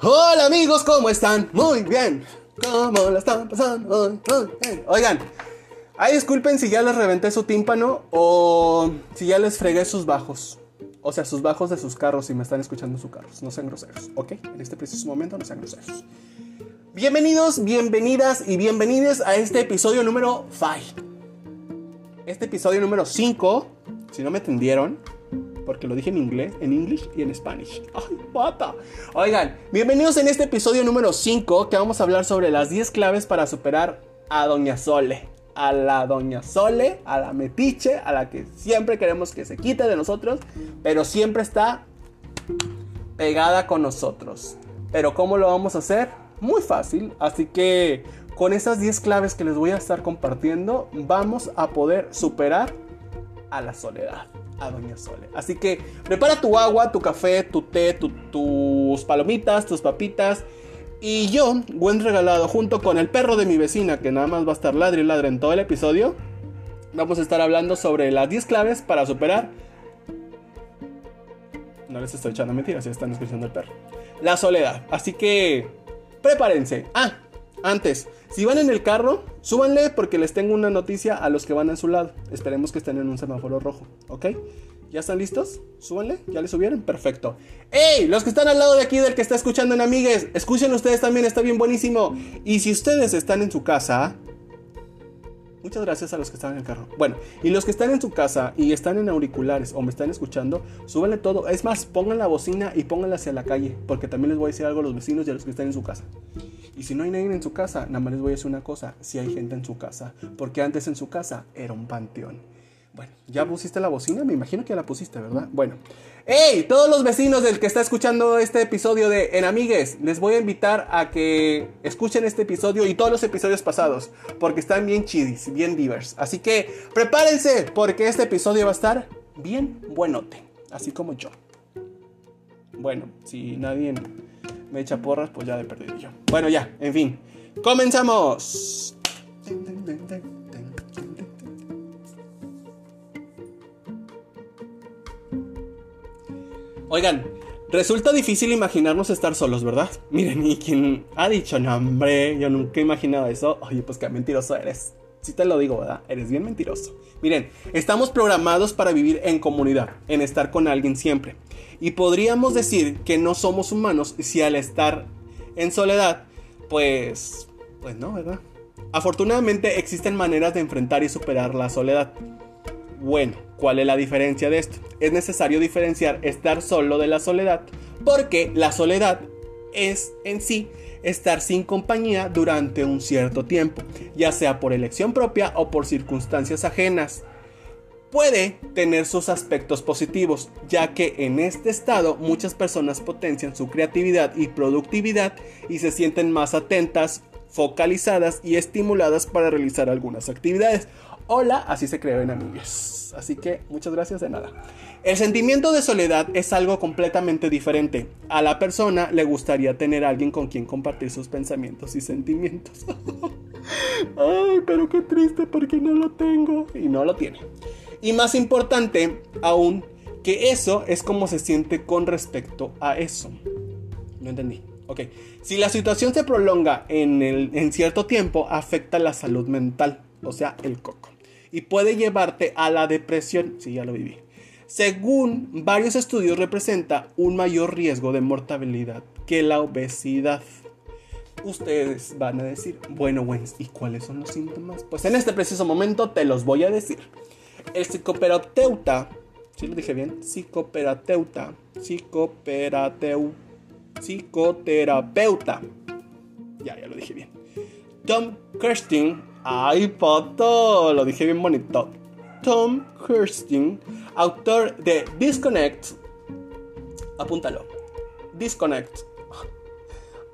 Hola amigos, ¿cómo están? Muy bien. ¿Cómo la están pasando? Oigan, ay, disculpen si ya les reventé su tímpano o si ya les fregué sus bajos. O sea, sus bajos de sus carros si me están escuchando sus carros. No sean groseros, ¿ok? En este preciso momento no sean groseros. Bienvenidos, bienvenidas y bienvenidos a este episodio número 5. Este episodio número 5, si no me entendieron, porque lo dije en inglés, en inglés y en Spanish. ¡Ay, pata! Oigan, bienvenidos en este episodio número 5 que vamos a hablar sobre las 10 claves para superar a Doña Sole. A la Doña Sole, a la metiche, a la que siempre queremos que se quite de nosotros, pero siempre está pegada con nosotros. Pero ¿cómo lo vamos a hacer? Muy fácil, así que con esas 10 claves que les voy a estar compartiendo, vamos a poder superar a la soledad, a Doña Sole. Así que prepara tu agua, tu café, tu té, tus palomitas, tus papitas. Y yo, buen regalado, junto con el perro de mi vecina, que nada más va a estar ladre y ladre en todo el episodio, vamos a estar hablando sobre las 10 claves para superar. No les estoy echando mentiras, ya están escuchando el perro. La soledad. Así que prepárense. Ah, antes, si van en el carro, súbanle porque les tengo una noticia a los que van a su lado. Esperemos que estén en un semáforo rojo, ¿ok? ¿Ya están listos? Súbanle, ¿ya le subieron? Perfecto. ¡Ey! Los que están al lado de aquí del que está escuchando en Amigues, escuchen ustedes también, está bien buenísimo. Y si ustedes están en su casa, Muchas gracias a los que están en el carro. Bueno, y los que están en su casa y están en auriculares o me están escuchando, súbanle todo. Es más, pongan la bocina y pónganla hacia la calle, porque también les voy a decir algo a los vecinos y a los que están en su casa. Y si no hay nadie en su casa, nada más les voy a decir una cosa, si hay gente en su casa, porque antes en su casa era un panteón. Bueno, ¿ya pusiste la bocina? Me imagino que ya la pusiste, ¿verdad? Bueno. ¡Hey! Todos los vecinos del que está escuchando este episodio de En Amigues, les voy a invitar a que escuchen este episodio y todos los episodios pasados, porque están bien chidis, bien divers. Así que prepárense, porque este episodio va a estar bien buenote, así como yo. Bueno, si nadie me echa porras, pues ya de perdido yo. Bueno, ya, en fin. ¡Comenzamos! Oigan, resulta difícil imaginarnos estar solos, ¿verdad? Miren, y quien ha dicho, no, hombre, yo nunca he imaginado eso. Oye, pues qué mentiroso eres. Si te lo digo, ¿verdad? Eres bien mentiroso. Miren, estamos programados para vivir en comunidad, en estar con alguien siempre. Y podríamos decir que no somos humanos si al estar en soledad, pues, pues no, ¿verdad? Afortunadamente existen maneras de enfrentar y superar la soledad. Bueno, ¿cuál es la diferencia de esto? Es necesario diferenciar estar solo de la soledad, porque la soledad es en sí estar sin compañía durante un cierto tiempo, ya sea por elección propia o por circunstancias ajenas puede tener sus aspectos positivos, ya que en este estado muchas personas potencian su creatividad y productividad y se sienten más atentas, focalizadas y estimuladas para realizar algunas actividades. Hola, así se crean amigos. Así que muchas gracias de nada. El sentimiento de soledad es algo completamente diferente. A la persona le gustaría tener a alguien con quien compartir sus pensamientos y sentimientos. Ay, pero qué triste porque no lo tengo. Y no lo tiene. Y más importante aún, que eso es como se siente con respecto a eso. No entendí. Ok. Si la situación se prolonga en, el, en cierto tiempo, afecta la salud mental, o sea, el coco. Y puede llevarte a la depresión. Sí, ya lo viví. Según varios estudios, representa un mayor riesgo de mortalidad que la obesidad. Ustedes van a decir, bueno, bueno, ¿y cuáles son los síntomas? Pues en este preciso momento te los voy a decir. El psicoterapeuta, si lo dije bien, psicoterapeuta, psicoterapeuta, psicoterapeuta, ya, ya lo dije bien. Tom Kirsting, ay, pato, lo dije bien bonito. Tom Kirsting, autor de Disconnect, apúntalo, Disconnect.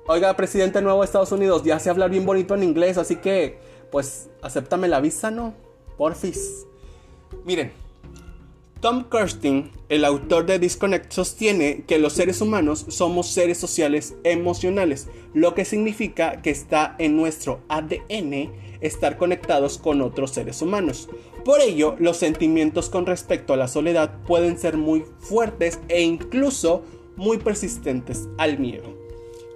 Oiga, presidente nuevo de Estados Unidos, ya sé hablar bien bonito en inglés, así que, pues, acéptame la visa, ¿no? Porfis. Miren, Tom Kirsting, el autor de Disconnect, sostiene que los seres humanos somos seres sociales emocionales, lo que significa que está en nuestro ADN estar conectados con otros seres humanos. Por ello, los sentimientos con respecto a la soledad pueden ser muy fuertes e incluso muy persistentes al miedo.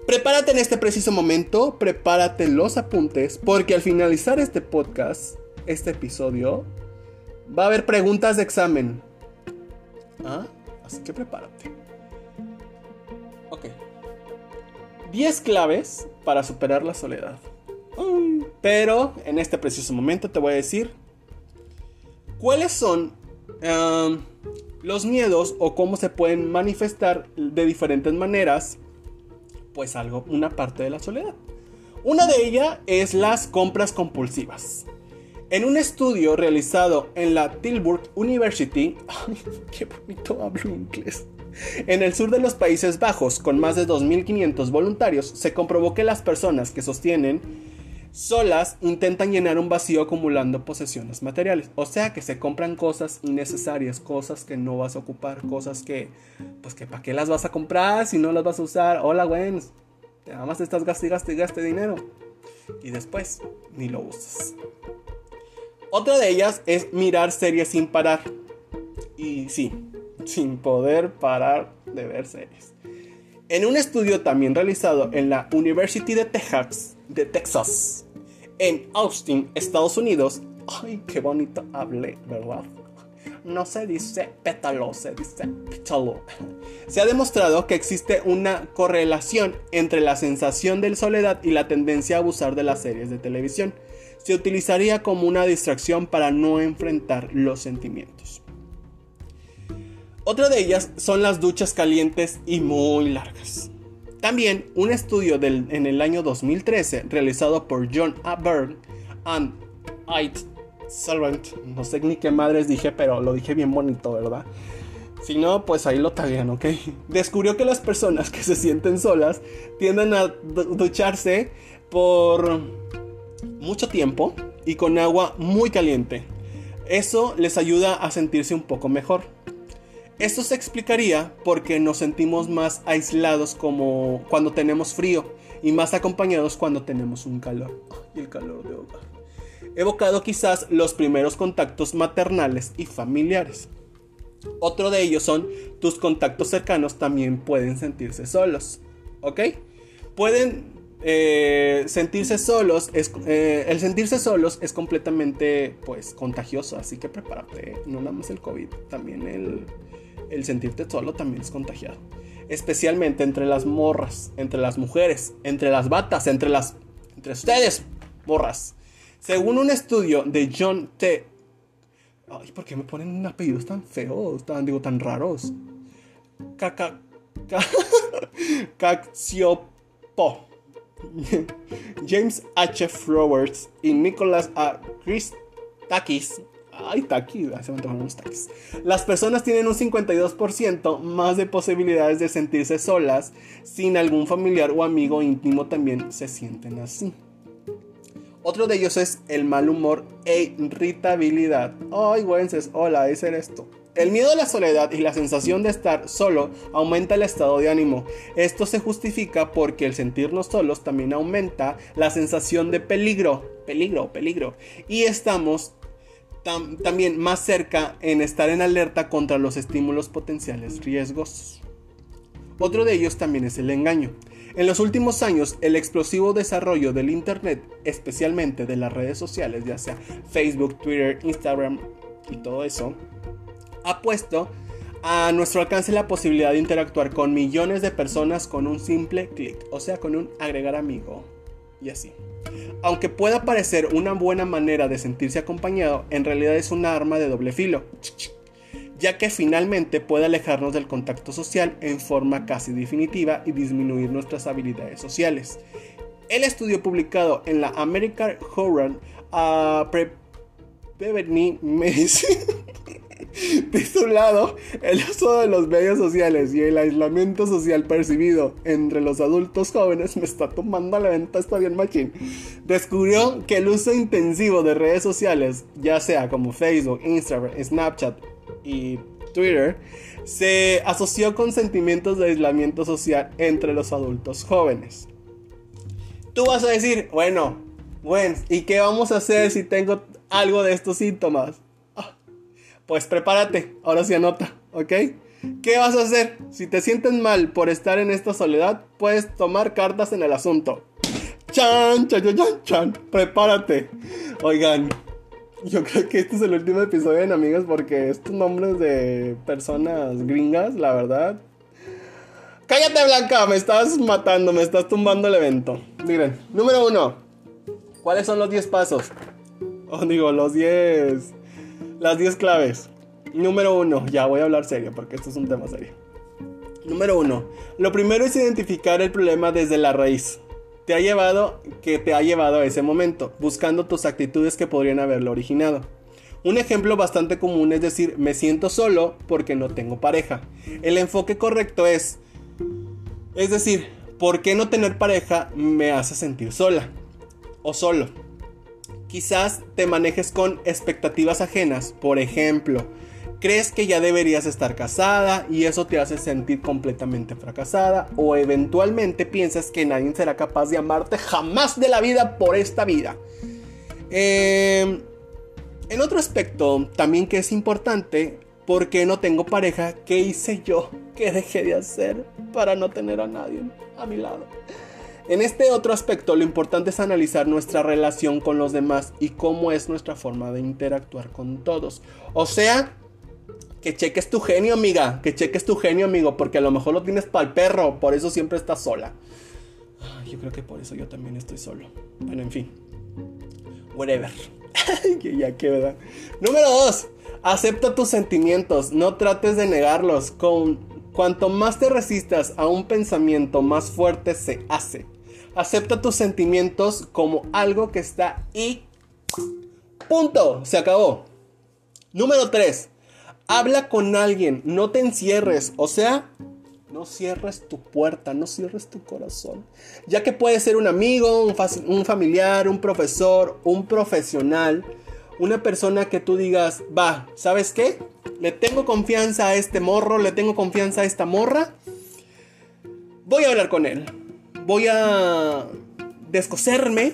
Prepárate en este preciso momento, prepárate los apuntes, porque al finalizar este podcast, este episodio, va a haber preguntas de examen. ¿Ah? Así que prepárate. Ok. 10 claves para superar la soledad. Pero en este preciso momento te voy a decir cuáles son um, los miedos o cómo se pueden manifestar de diferentes maneras pues algo, una parte de la soledad. Una de ellas es las compras compulsivas. En un estudio realizado en la Tilburg University, qué bonito hablo inglés, en el sur de los Países Bajos, con más de 2.500 voluntarios, se comprobó que las personas que sostienen solas intentan llenar un vacío acumulando posesiones materiales. O sea que se compran cosas innecesarias, cosas que no vas a ocupar, cosas que, pues que para qué las vas a comprar si no las vas a usar. Hola, güey. Nada más estás gastando y gaste dinero. Y después ni lo usas. Otra de ellas es mirar series sin parar. Y sí, sin poder parar de ver series. En un estudio también realizado en la University de Texas, de Texas en Austin, Estados Unidos. Ay, qué bonito hablé, ¿verdad? No se dice pétalo, se dice pétalo. Se ha demostrado que existe una correlación entre la sensación de soledad y la tendencia a abusar de las series de televisión. Se utilizaría como una distracción para no enfrentar los sentimientos. Otra de ellas son las duchas calientes y muy largas. También un estudio en el año 2013 realizado por John A. Byrne and Ait Servant, no sé ni qué madres dije, pero lo dije bien bonito, ¿verdad? Si no, pues ahí lo taguean, ¿ok? Descubrió que las personas que se sienten solas tienden a ducharse por mucho tiempo y con agua muy caliente. Eso les ayuda a sentirse un poco mejor. Esto se explicaría porque nos sentimos más aislados como cuando tenemos frío y más acompañados cuando tenemos un calor. Y el calor de hogar. Evocado quizás los primeros contactos maternales y familiares. Otro de ellos son tus contactos cercanos también pueden sentirse solos. ¿Ok? Pueden eh, sentirse solos. Eh, el sentirse solos es completamente pues contagioso. Así que prepárate. No nada más el COVID, también el el sentirte solo también es contagiado. Especialmente entre las morras, entre las mujeres, entre las batas, entre las... entre ustedes, morras. Según un estudio de John T. Ay, ¿por qué me ponen apellidos tan feos, tan, digo, tan raros? Caca... Caxiopo. James H. Flowers y Nicholas A. Christakis Ay, taquis. Las personas tienen un 52% más de posibilidades de sentirse solas sin algún familiar o amigo íntimo también se sienten así. Otro de ellos es el mal humor e irritabilidad. Ay, güenses, hola, ese eres. El miedo a la soledad y la sensación de estar solo aumenta el estado de ánimo. Esto se justifica porque el sentirnos solos también aumenta la sensación de peligro, peligro, peligro. Y estamos también más cerca en estar en alerta contra los estímulos potenciales riesgos. Otro de ellos también es el engaño. En los últimos años, el explosivo desarrollo del Internet, especialmente de las redes sociales, ya sea Facebook, Twitter, Instagram y todo eso, ha puesto a nuestro alcance la posibilidad de interactuar con millones de personas con un simple clic, o sea, con un agregar amigo y así. Aunque pueda parecer una buena manera de sentirse acompañado, en realidad es una arma de doble filo, ya que finalmente puede alejarnos del contacto social en forma casi definitiva y disminuir nuestras habilidades sociales. El estudio publicado en la American Journal a Preventive Medicine Titulado El uso de los medios sociales y el aislamiento social percibido entre los adultos jóvenes me está tomando la venta, está bien machín. Descubrió que el uso intensivo de redes sociales, ya sea como Facebook, Instagram, Snapchat y Twitter, se asoció con sentimientos de aislamiento social entre los adultos jóvenes. Tú vas a decir, bueno, bueno, ¿y qué vamos a hacer si tengo algo de estos síntomas? Pues prepárate, ahora sí anota, ¿ok? ¿Qué vas a hacer? Si te sientes mal por estar en esta soledad, puedes tomar cartas en el asunto. Chan, chan, chan, chan, chan. Prepárate. Oigan, yo creo que este es el último episodio en Amigas porque estos nombres de personas gringas, la verdad. Cállate, Blanca, me estás matando, me estás tumbando el evento. Miren, número uno. ¿Cuáles son los 10 pasos? Oh, digo, los 10. Las 10 claves. Número uno, ya voy a hablar serio porque esto es un tema serio. Número uno, lo primero es identificar el problema desde la raíz. Te ha llevado, que te ha llevado a ese momento, buscando tus actitudes que podrían haberlo originado. Un ejemplo bastante común es decir, me siento solo porque no tengo pareja. El enfoque correcto es, es decir, ¿por qué no tener pareja me hace sentir sola? O solo. Quizás te manejes con expectativas ajenas, por ejemplo, crees que ya deberías estar casada y eso te hace sentir completamente fracasada o eventualmente piensas que nadie será capaz de amarte jamás de la vida por esta vida. Em, en otro aspecto, también que es importante, ¿por qué no tengo pareja? ¿Qué hice yo? ¿Qué dejé de hacer para no tener a nadie a mi lado? En este otro aspecto, lo importante es analizar nuestra relación con los demás y cómo es nuestra forma de interactuar con todos. O sea, que cheques tu genio, amiga. Que cheques tu genio, amigo. Porque a lo mejor lo tienes para el perro. Por eso siempre estás sola. Yo creo que por eso yo también estoy solo. Bueno, en fin. Whatever. ya que verdad. Número 2. Acepta tus sentimientos. No trates de negarlos. Cuanto más te resistas a un pensamiento, más fuerte se hace. Acepta tus sentimientos como algo que está y. Punto. Se acabó. Número 3. Habla con alguien, no te encierres, o sea, no cierres tu puerta, no cierres tu corazón. Ya que puede ser un amigo, un, familiar, un profesor, un profesional, una persona que tú digas, va, ¿sabes qué? Le tengo confianza a este morro, le tengo confianza a esta morra. Voy a hablar con él. Voy a descoserme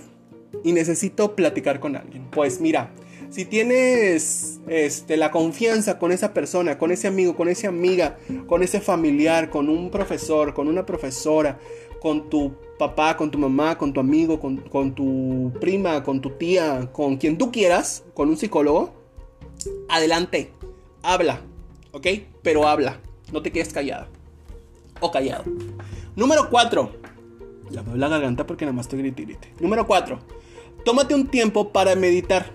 y necesito platicar con alguien. Pues mira, si tienes este, la confianza con esa persona, con ese amigo, con esa amiga, con ese familiar, con un profesor, con una profesora, con tu papá, con tu mamá, con tu amigo, con, con tu prima, con tu tía, con quien tú quieras, con un psicólogo, adelante, habla, ¿ok? Pero habla, no te quedes callada o callado. Número 4. Ya me la garganta porque nada más estoy gritirite. Número 4. Tómate un tiempo para meditar.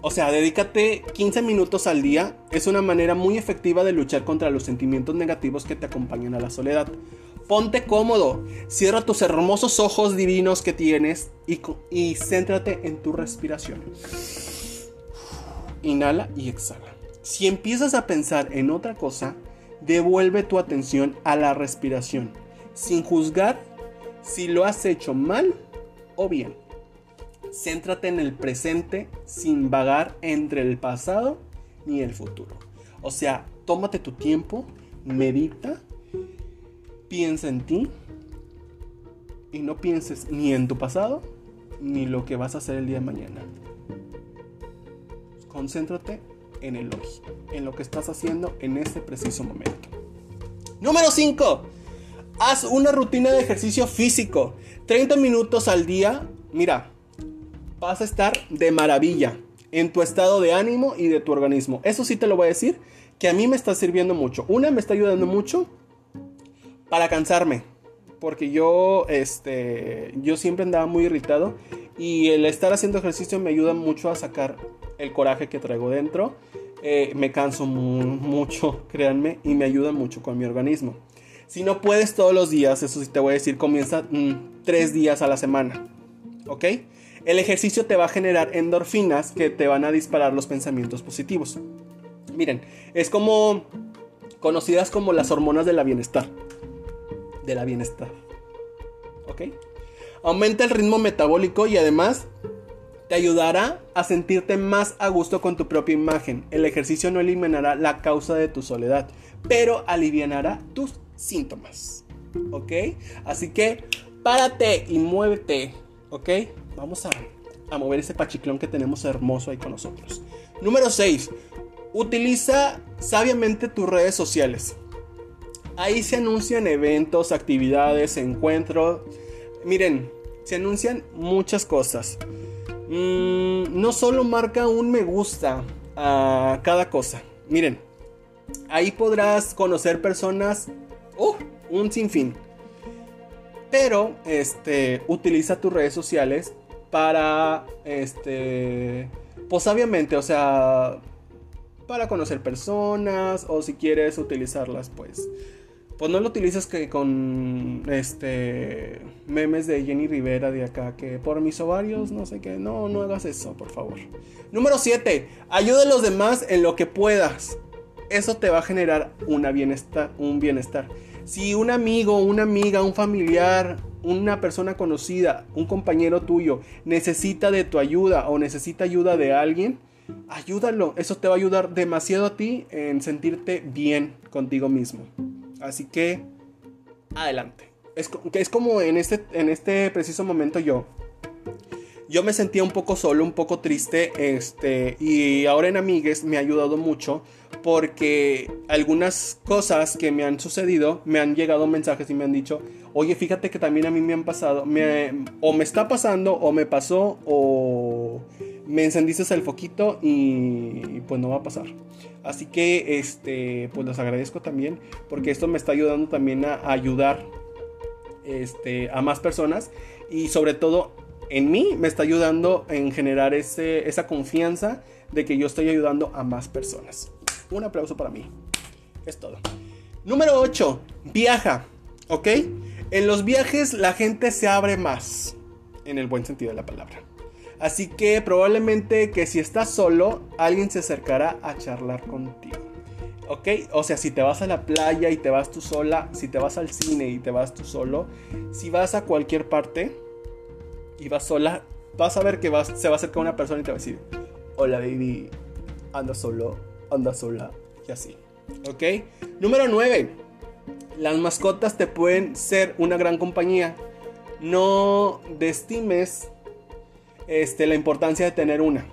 O sea, dedícate 15 minutos al día. Es una manera muy efectiva de luchar contra los sentimientos negativos que te acompañan a la soledad. Ponte cómodo, cierra tus hermosos ojos divinos que tienes y, y céntrate en tu respiración. Inhala y exhala. Si empiezas a pensar en otra cosa, devuelve tu atención a la respiración, sin juzgar si lo has hecho mal o bien. Céntrate en el presente sin vagar entre el pasado ni el futuro. O sea, tómate tu tiempo, medita, piensa en ti y no pienses ni en tu pasado ni lo que vas a hacer el día de mañana. Concéntrate en el hoy, en lo que estás haciendo en este preciso momento. Número 5. Haz una rutina de ejercicio físico. 30 minutos al día. Mira, vas a estar de maravilla en tu estado de ánimo y de tu organismo. Eso sí te lo voy a decir, que a mí me está sirviendo mucho. Una, me está ayudando mucho para cansarme, porque yo, este, yo siempre andaba muy irritado y el estar haciendo ejercicio me ayuda mucho a sacar el coraje que traigo dentro. Eh, me canso mucho, créanme, y me ayuda mucho con mi organismo. Si no puedes todos los días, eso sí te voy a decir, comienza mm, tres días a la semana. ¿Ok? El ejercicio te va a generar endorfinas que te van a disparar los pensamientos positivos. Miren, es como conocidas como las hormonas de la bienestar. De la bienestar. ¿Ok? Aumenta el ritmo metabólico y además te ayudará a sentirte más a gusto con tu propia imagen. El ejercicio no eliminará la causa de tu soledad, pero aliviará tus síntomas. ¿Ok? Así que párate y muévete. ¿Ok? Vamos a, mover ese pachiclón que tenemos hermoso ahí con nosotros. Número 6. Utiliza sabiamente tus redes sociales. Ahí se anuncian eventos, actividades, encuentros. Miren, se anuncian muchas cosas. Mm, no solo marca un me gusta a cada cosa. Miren, ahí podrás conocer personas, uh, un sinfín. Pero, este, utiliza tus redes sociales para, este, pues obviamente, o sea, para conocer personas o si quieres utilizarlas, pues pues no lo utilices que con este memes de Jenny Rivera de acá que por mis ovarios no sé qué, no no hagas eso, por favor. Número 7, ayuda a los demás en lo que puedas. Eso te va a generar una bienestar, un bienestar. Si un amigo, una amiga, un familiar, una persona conocida, un compañero tuyo necesita de tu ayuda o necesita ayuda de alguien, ayúdalo. Eso te va a ayudar demasiado a ti en sentirte bien contigo mismo. Así que, adelante. Es, es como en este, en este preciso momento yo. Yo me sentía un poco solo, un poco triste, este, y ahora en Amigues me ha ayudado mucho porque algunas cosas que me han sucedido me han llegado mensajes y me han dicho, oye, fíjate que también a mí me han pasado, o me está pasando, o me pasó, o me encendiste el foquito y, pues no va a pasar. Así que, este, pues los agradezco también porque esto me está ayudando también a, ayudar este, a más personas y sobre todo en mí me está ayudando en generar ese, esa confianza de que yo estoy ayudando a más personas. Un aplauso para mí. Es todo. Número 8. Viaja. ¿Ok? En los viajes la gente se abre más. En el buen sentido de la palabra. Así que probablemente que si estás solo, alguien se acercará a charlar contigo. ¿Ok? O sea, si te vas a la playa y te vas tú sola, si te vas al cine y te vas tú solo, si vas a cualquier parte y vas sola, vas a ver que vas, se va a acercar una persona y te va a decir, hola baby, anda solo, anda sola y así. ¿Ok? Número 9. Las mascotas te pueden ser una gran compañía. No destimes este, la importancia de tener una.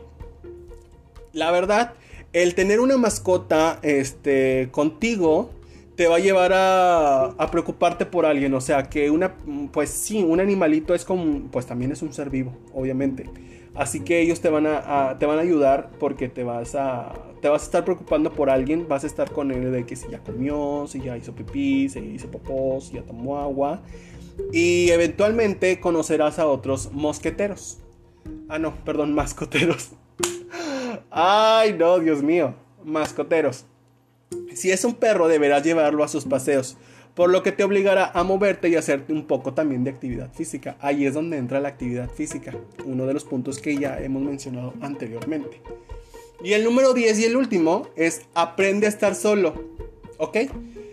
La verdad, el tener una mascota este, contigo te va a llevar a, preocuparte por alguien. O sea, que una, pues sí, un animalito es como, pues también es un ser vivo, obviamente. Así que ellos te van a, te van a ayudar porque te vas a, te vas a estar preocupando por alguien. Vas a estar con él de que si ya comió, si ya hizo pipí, si hizo popó, si ya tomó agua. Y eventualmente conocerás a otros mosqueteros. Ah, no, perdón, mascoteros. Ay, no, Dios mío. Mascoteros. Si es un perro, deberás llevarlo a sus paseos, por lo que te obligará a moverte y hacerte un poco también de actividad física. Ahí es donde entra la actividad física, uno de los puntos que ya hemos mencionado anteriormente. Y el número 10 y el último es aprende a estar solo. ¿Ok?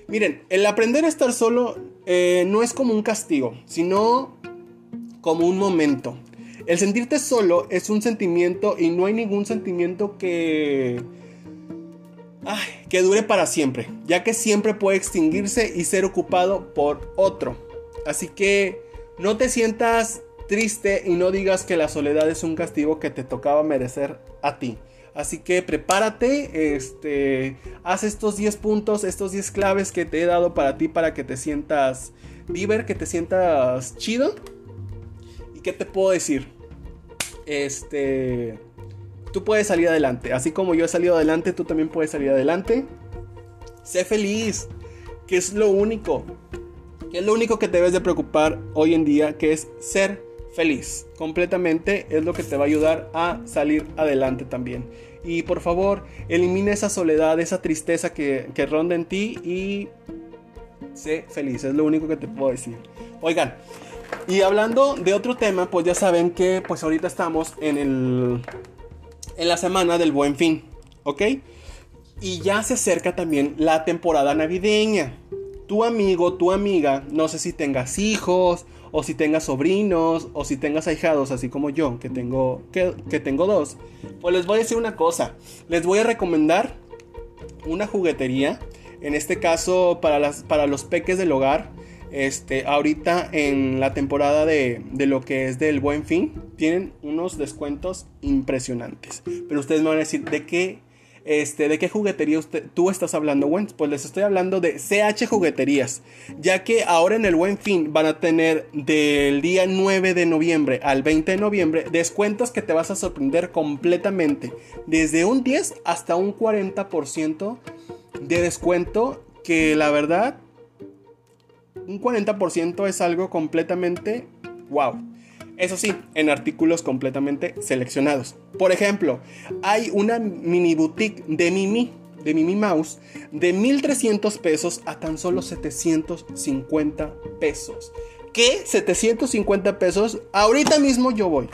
Miren, el aprender a estar solo eh, no es como un castigo, sino como un momento. El sentirte solo es un sentimiento y no hay ningún sentimiento que... que dure para siempre, ya que siempre puede extinguirse y ser ocupado por otro. Así que no te sientas triste y no digas que la soledad es un castigo que te tocaba merecer a ti. Así que prepárate, este, haz estos 10 puntos, estos 10 claves que te he dado para ti para que te sientas viver, que te sientas chido. ¿Y qué te puedo decir? este, tú puedes salir adelante. Así como yo he salido adelante, tú también puedes salir adelante. Sé feliz, que es lo único, que es lo único que te debes de preocupar hoy en día, que es ser feliz. Completamente es lo que te va a ayudar a salir adelante también. Y por favor, elimina esa soledad, esa tristeza que, que ronda en ti y sé feliz. Es lo único que te puedo decir. Oigan, y hablando de otro tema, pues ya saben que pues ahorita estamos en el en la semana del Buen Fin, ¿ok? Y ya se acerca también la temporada navideña. Tu amigo, tu amiga, no sé si tengas hijos o si tengas sobrinos o si tengas ahijados, así como yo, que tengo que, que tengo dos. Pues les voy a decir una cosa, les voy a recomendar una juguetería, en este caso para las para los peques del hogar este, ahorita en la temporada de, lo que es del buen fin, tienen unos descuentos impresionantes. Pero ustedes me van a decir, ¿de qué este, ¿de qué juguetería tú estás hablando, Gwen? Pues les estoy hablando de CH Jugueterías, ya que ahora en el Buen Fin van a tener del día 9 de noviembre al 20 de noviembre descuentos que te vas a sorprender completamente, desde un 10 hasta un 40% de descuento, que la verdad, un 40% es algo completamente wow. Eso sí, en artículos completamente seleccionados. Por ejemplo, hay una mini boutique de Mimi, de Mimi Mouse, de 1300 pesos a tan solo 750 pesos. ¿Qué? 750 pesos. Ahorita mismo yo voy.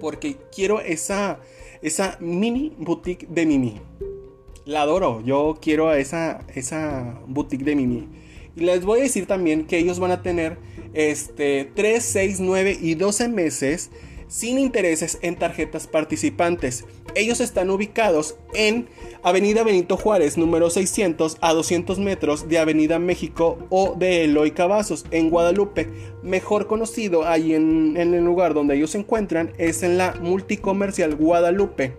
Porque quiero esa, esa mini boutique de Mimi. La adoro. Yo quiero esa, esa boutique de Mimi. Y les voy a decir también que ellos van a tener este, 3, 6, 9 y 12 meses sin intereses en tarjetas participantes. Ellos están ubicados en Avenida Benito Juárez, número 600 a 200 metros de Avenida México o de Eloy Cavazos, en Guadalupe. Mejor conocido ahí en, en el lugar donde ellos se encuentran es en la multicomercial Guadalupe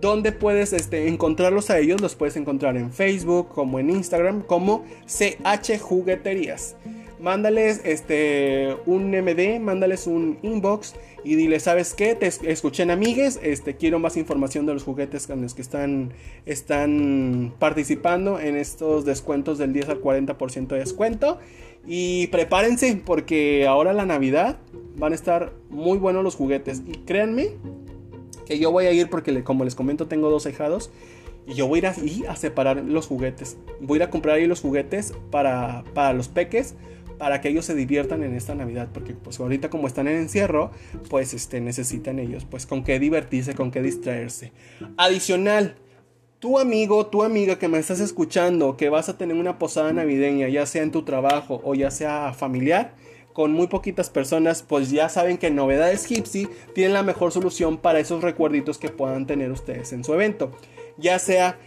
donde puedes este, encontrarlos a ellos, los puedes encontrar en Facebook como en Instagram como CH Jugueterías. Mándales este, un MD, mándales un inbox y dile, ¿sabes qué? Te escuché en Amigues, este, quiero más información de los juguetes con los que están, están participando en estos descuentos del 10 al 40% de descuento. Y prepárense porque ahora la Navidad van a estar muy buenos los juguetes. Y créanme que yo voy a ir porque como les comento tengo dos hijados y yo voy a ir a, separar los juguetes. Voy a ir a comprar ahí los juguetes para, para los peques para que ellos se diviertan en esta Navidad, porque pues ahorita como están en encierro, pues este, necesitan ellos pues con qué divertirse, con qué distraerse. Adicional, tu amigo, tu amiga que me estás escuchando, que vas a tener una posada navideña, ya sea en tu trabajo o ya sea familiar, con muy poquitas personas, pues ya saben que Novedades Gypsy tienen la mejor solución para esos recuerditos que puedan tener ustedes en su evento. Ya sea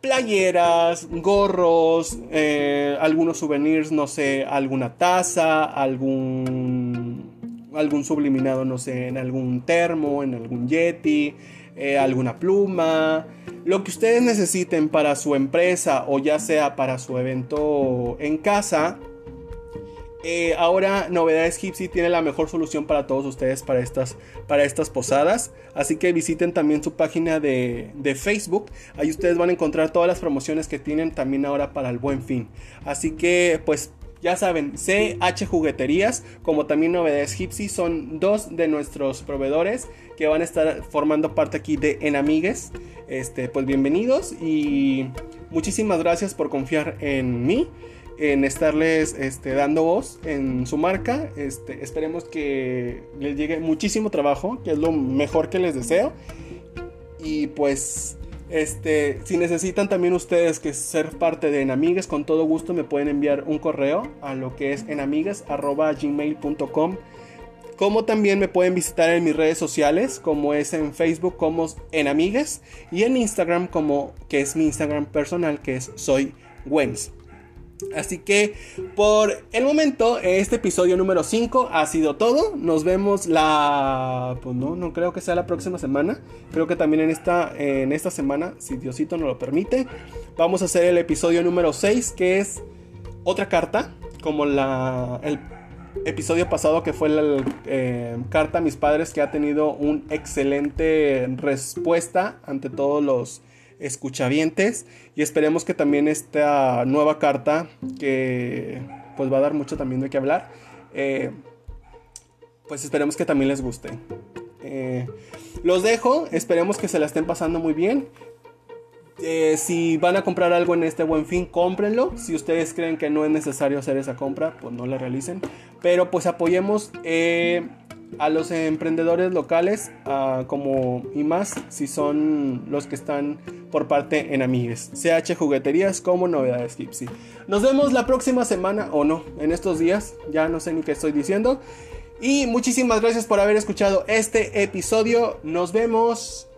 playeras, gorros, eh, algunos souvenirs, no sé, alguna taza, algún, algún subliminado, no sé, en algún termo, en algún yeti, eh, alguna pluma, lo que ustedes necesiten para su empresa o ya sea para su evento en casa eh, ahora Novedades Gypsy tiene la mejor solución para todos ustedes para estas, para estas posadas. Así que visiten también su página de, Facebook. Ahí ustedes van a encontrar todas las promociones que tienen también ahora para el buen fin. Así que pues ya saben, CH Jugueterías como también Novedades Gypsy son dos de nuestros proveedores que van a estar formando parte aquí de Enamigues. Este, pues bienvenidos y muchísimas gracias por confiar en mí en estarles este, dando voz en su marca. Este, esperemos que les llegue muchísimo trabajo, que es lo mejor que les deseo. Y pues, este, si necesitan también ustedes que ser parte de Enamigues, con todo gusto me pueden enviar un correo a lo que es enamigues.gmail.com. Como también me pueden visitar en mis redes sociales, como es en Facebook como Enamigues y en Instagram como que es mi Instagram personal que es soy Wens. Así que por el momento, este episodio número 5 ha sido todo. Nos vemos la... Pues no, no creo que sea la próxima semana. Creo que también en esta, en esta semana, si Diosito nos lo permite, vamos a hacer el episodio número 6, que es otra carta, como la, el episodio pasado que fue la eh, carta a mis padres, que ha tenido una excelente respuesta ante todos los escuchavientes y esperemos que también esta nueva carta que pues va a dar mucho también de qué hablar eh, pues esperemos que también les guste eh, los dejo esperemos que se la estén pasando muy bien eh, si van a comprar algo en este buen fin, cómprenlo. Si ustedes creen que no es necesario hacer esa compra, pues no la realicen. Pero pues apoyemos a los emprendedores locales como y más si son los que están por parte en Amigues. CH Jugueterías como Novedades Gypsy. Nos vemos la próxima semana o no, en estos días, ya no sé ni qué estoy diciendo. Y muchísimas gracias por haber escuchado este episodio. Nos vemos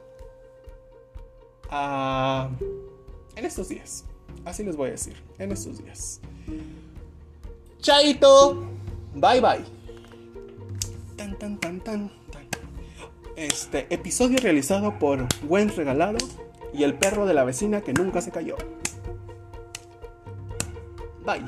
en estos días. Así les voy a decir, en estos días. Chaito. Bye bye tan, tan, tan, tan, tan. Este episodio realizado por Gwen Regalado y el perro de la vecina que nunca se cayó. Bye.